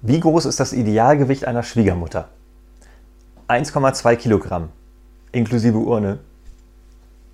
Wie groß ist das Idealgewicht einer Schwiegermutter? 1,2 Kilogramm, inklusive Urne.